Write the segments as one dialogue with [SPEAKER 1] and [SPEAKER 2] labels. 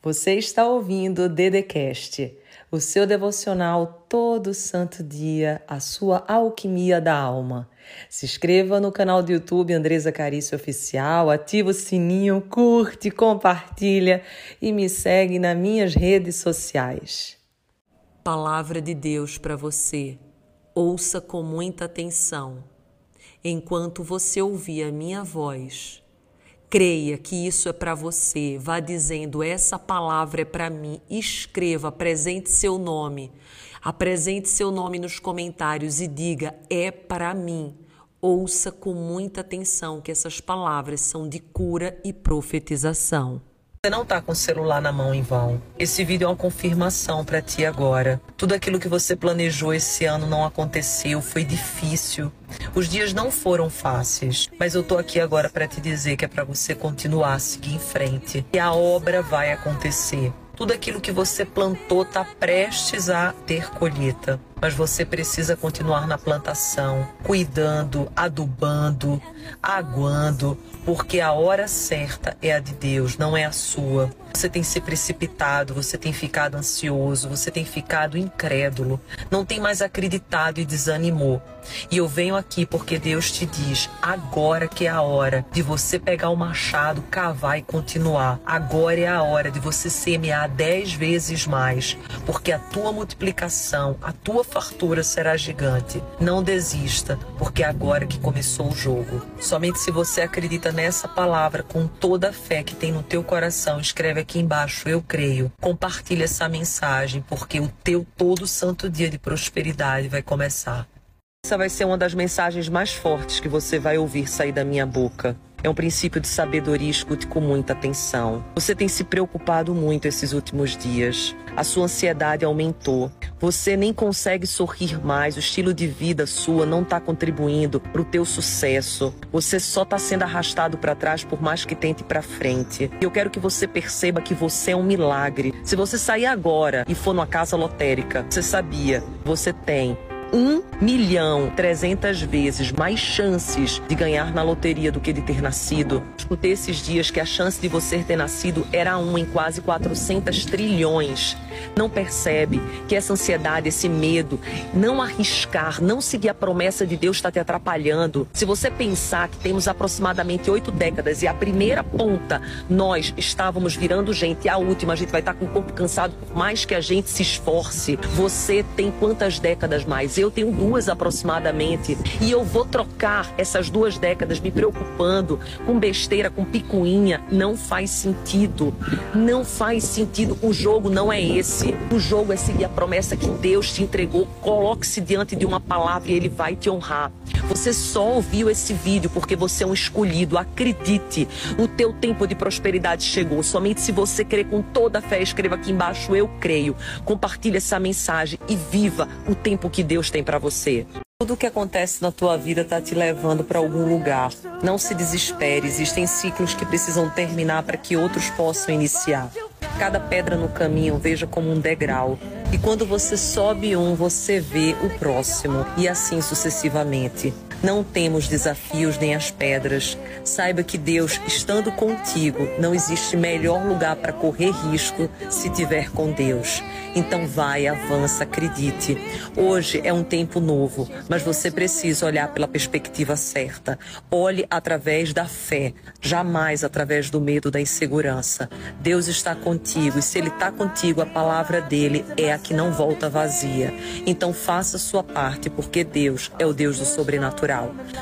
[SPEAKER 1] Você está ouvindo o Dedecast, o seu devocional todo santo dia, a sua alquimia da alma. Se inscreva no canal do YouTube Andresa Carício Oficial, ativa o sininho, curte, compartilha e me segue nas minhas redes sociais. Palavra de Deus para você. Ouça com muita atenção. Enquanto você ouvir a minha voz, Creia que isso é para você. Vá dizendo: essa palavra é para mim. Escreva, apresente seu nome. Apresente seu nome nos comentários e diga: é para mim. Ouça com muita atenção que essas palavras são de cura e profetização. Você não está com o celular na mão em vão. Esse vídeo é uma confirmação para ti agora. Tudo aquilo que você planejou esse ano não aconteceu, foi difícil. Os dias não foram fáceis, mas eu tô aqui agora para te dizer que é para você continuar seguir em frente e a obra vai acontecer. Tudo aquilo que você plantou está prestes a ter colheita mas você precisa continuar na plantação, cuidando, adubando, aguando, porque a hora certa é a de Deus, não é a sua. Você tem se precipitado, você tem ficado ansioso, você tem ficado incrédulo, não tem mais acreditado e desanimou. E eu venho aqui porque Deus te diz: agora que é a hora de você pegar o machado, cavar e continuar. Agora é a hora de você semear dez vezes mais, porque a tua multiplicação, a tua fartura será gigante. Não desista, porque é agora que começou o jogo. Somente se você acredita nessa palavra com toda a fé que tem no teu coração, escreve aqui embaixo, eu creio. Compartilhe essa mensagem, porque o teu todo santo dia de prosperidade vai começar. Essa vai ser uma das mensagens mais fortes que você vai ouvir sair da minha boca. É um princípio de sabedoria, escute com muita atenção. Você tem se preocupado muito esses últimos dias. A sua ansiedade aumentou. Você nem consegue sorrir mais. O estilo de vida sua não está contribuindo para o teu sucesso. Você só está sendo arrastado para trás por mais que tente para frente. Eu quero que você perceba que você é um milagre. Se você sair agora e for numa casa lotérica, você sabia, você tem um milhão trezentas vezes mais chances de ganhar na loteria do que de ter nascido. Escutei esses dias que a chance de você ter nascido era um em quase 400 trilhões. Não percebe que essa ansiedade, esse medo, não arriscar, não seguir a promessa de Deus está te atrapalhando. Se você pensar que temos aproximadamente oito décadas e a primeira ponta nós estávamos virando gente a última a gente vai estar com o corpo cansado por mais que a gente se esforce, você tem quantas décadas mais? eu tenho duas aproximadamente, e eu vou trocar essas duas décadas me preocupando com besteira, com picuinha, não faz sentido. Não faz sentido. O jogo não é esse. O jogo é seguir a promessa que Deus te entregou. Coloque-se diante de uma palavra e ele vai te honrar. Você só ouviu esse vídeo porque você é um escolhido. Acredite, o teu tempo de prosperidade chegou. Somente se você crer com toda a fé, escreva aqui embaixo eu creio. Compartilhe essa mensagem e viva o tempo que Deus tem para você. Tudo o que acontece na tua vida está te levando para algum lugar. Não se desespere, existem ciclos que precisam terminar para que outros possam iniciar. Cada pedra no caminho veja como um degrau. E quando você sobe um, você vê o próximo, e assim sucessivamente. Não temos desafios nem as pedras. Saiba que Deus, estando contigo, não existe melhor lugar para correr risco se tiver com Deus. Então vai, avança, acredite. Hoje é um tempo novo, mas você precisa olhar pela perspectiva certa. Olhe através da fé, jamais através do medo, da insegurança. Deus está contigo e se Ele está contigo, a palavra dele é a que não volta vazia. Então faça sua parte, porque Deus é o Deus do sobrenatural.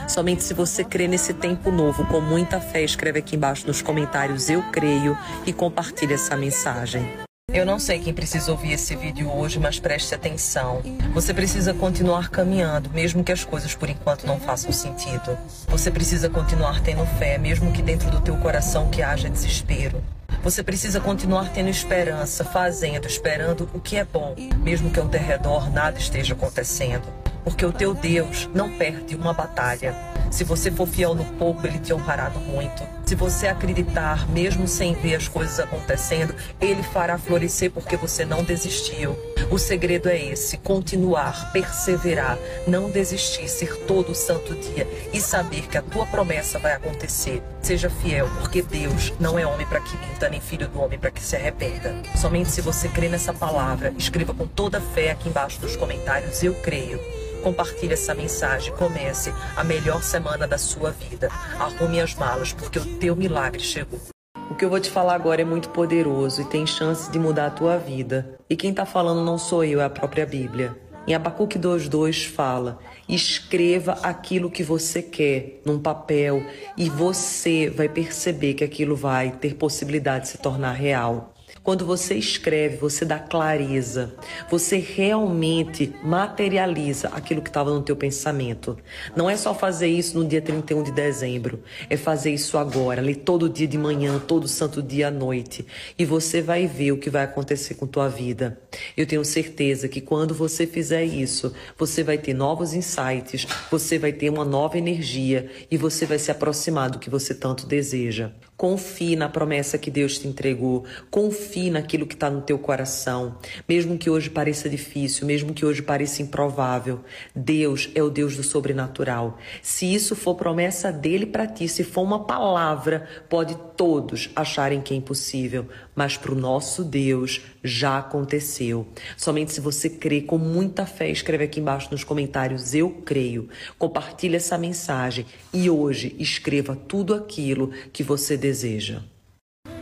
[SPEAKER 1] Somente se você crê nesse tempo novo, com muita fé, escreve aqui embaixo nos comentários Eu creio e compartilhe essa mensagem. Eu não sei quem precisa ouvir esse vídeo hoje, mas preste atenção. Você precisa continuar caminhando, mesmo que as coisas por enquanto não façam sentido. Você precisa continuar tendo fé, mesmo que dentro do teu coração que haja desespero. Você precisa continuar tendo esperança, fazendo, esperando o que é bom, mesmo que ao redor nada esteja acontecendo. Porque o teu Deus não perde uma batalha. Se você for fiel no pouco, ele te honrará no muito. Se você acreditar, mesmo sem ver as coisas acontecendo, ele fará florescer porque você não desistiu. O segredo é esse: continuar, perseverar, não desistir, ser todo santo dia e saber que a tua promessa vai acontecer. Seja fiel, porque Deus não é homem para que minta, nem filho do homem para que se arrependa. Somente se você crê nessa palavra, escreva com toda fé aqui embaixo nos comentários: Eu creio. Compartilhe essa mensagem. Comece a melhor semana da sua vida. Arrume as malas, porque o teu milagre chegou. O que eu vou te falar agora é muito poderoso e tem chance de mudar a tua vida. E quem está falando não sou eu, é a própria Bíblia. Em Abacuque 2,2 fala: escreva aquilo que você quer num papel e você vai perceber que aquilo vai ter possibilidade de se tornar real. Quando você escreve, você dá clareza, você realmente materializa aquilo que estava no teu pensamento. Não é só fazer isso no dia 31 de dezembro, é fazer isso agora, ali todo dia de manhã, todo santo dia à noite, e você vai ver o que vai acontecer com tua vida. Eu tenho certeza que quando você fizer isso, você vai ter novos insights, você vai ter uma nova energia e você vai se aproximar do que você tanto deseja. Confie na promessa que Deus te entregou. Confie naquilo que está no teu coração. Mesmo que hoje pareça difícil, mesmo que hoje pareça improvável, Deus é o Deus do sobrenatural. Se isso for promessa dele para ti, se for uma palavra, pode todos acharem que é impossível, mas para o nosso Deus já aconteceu. Somente se você crê com muita fé, escreve aqui embaixo nos comentários: Eu creio. Compartilhe essa mensagem e hoje escreva tudo aquilo que você deseja.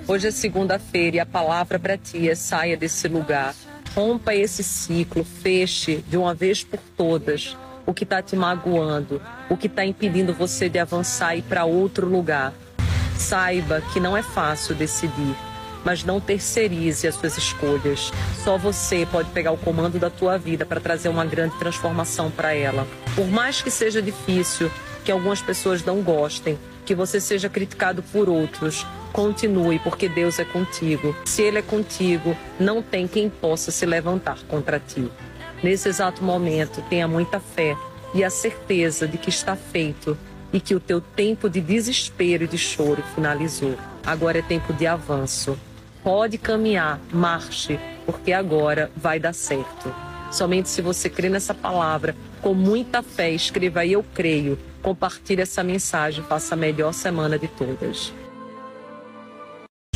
[SPEAKER 1] Hoje é segunda-feira e a palavra para ti é saia desse lugar, rompa esse ciclo, feche de uma vez por todas o que está te magoando, o que está impedindo você de avançar e para outro lugar. Saiba que não é fácil decidir, mas não terceirize as suas escolhas. Só você pode pegar o comando da tua vida para trazer uma grande transformação para ela. Por mais que seja difícil, que algumas pessoas não gostem, que você seja criticado por outros. Continue, porque Deus é contigo. Se Ele é contigo, não tem quem possa se levantar contra ti. Nesse exato momento, tenha muita fé e a certeza de que está feito e que o teu tempo de desespero e de choro finalizou. Agora é tempo de avanço. Pode caminhar, marche, porque agora vai dar certo. Somente se você crê nessa palavra, com muita fé, escreva aí eu creio compartilhe essa mensagem, faça a melhor semana de todas.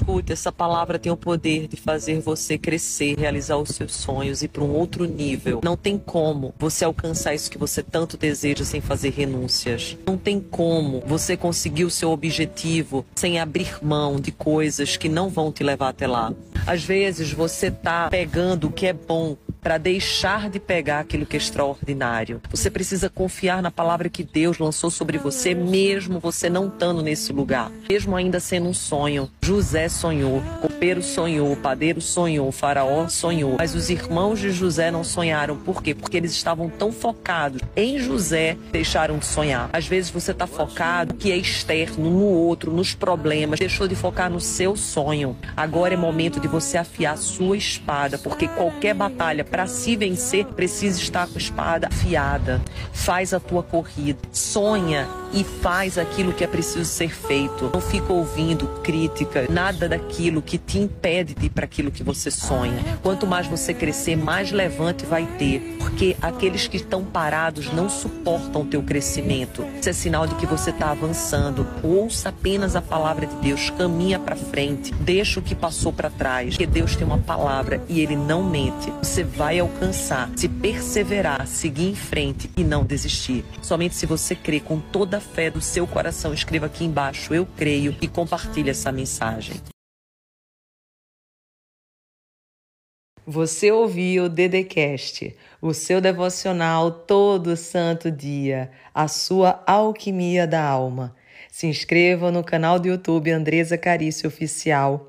[SPEAKER 1] Escute, essa palavra tem o poder de fazer você crescer, realizar os seus sonhos e para um outro nível. Não tem como você alcançar isso que você tanto deseja sem fazer renúncias. Não tem como você conseguir o seu objetivo sem abrir mão de coisas que não vão te levar até lá. Às vezes você tá pegando o que é bom para deixar de pegar aquilo que é extraordinário. Você precisa confiar na palavra que Deus lançou sobre você, mesmo você não estando nesse lugar, mesmo ainda sendo um sonho. José sonhou, copeiro sonhou, padeiro sonhou, faraó sonhou, mas os irmãos de José não sonharam. Por quê? Porque eles estavam tão focados em José, deixaram de sonhar. Às vezes você está focado que é externo, no outro, nos problemas, deixou de focar no seu sonho. Agora é momento de você afiar sua espada, porque qualquer batalha para se vencer, precisa estar com a espada afiada. Faz a tua corrida, sonha e faz aquilo que é preciso ser feito. Não fica ouvindo crítica, nada daquilo que te impede de ir para aquilo que você sonha. Quanto mais você crescer, mais levante vai ter, porque aqueles que estão parados não suportam o teu crescimento. Isso é sinal de que você está avançando. Ouça apenas a palavra de Deus, caminha para frente, deixa o que passou para trás, porque Deus tem uma palavra e ele não mente. Você vai alcançar se perseverar, seguir em frente e não desistir. Somente se você crer com toda a fé do seu coração, escreva aqui embaixo, eu creio, e compartilhe essa mensagem. Você ouviu o Dedecast, o seu devocional todo santo dia, a sua alquimia da alma. Se inscreva no canal do YouTube Andresa Carício Oficial.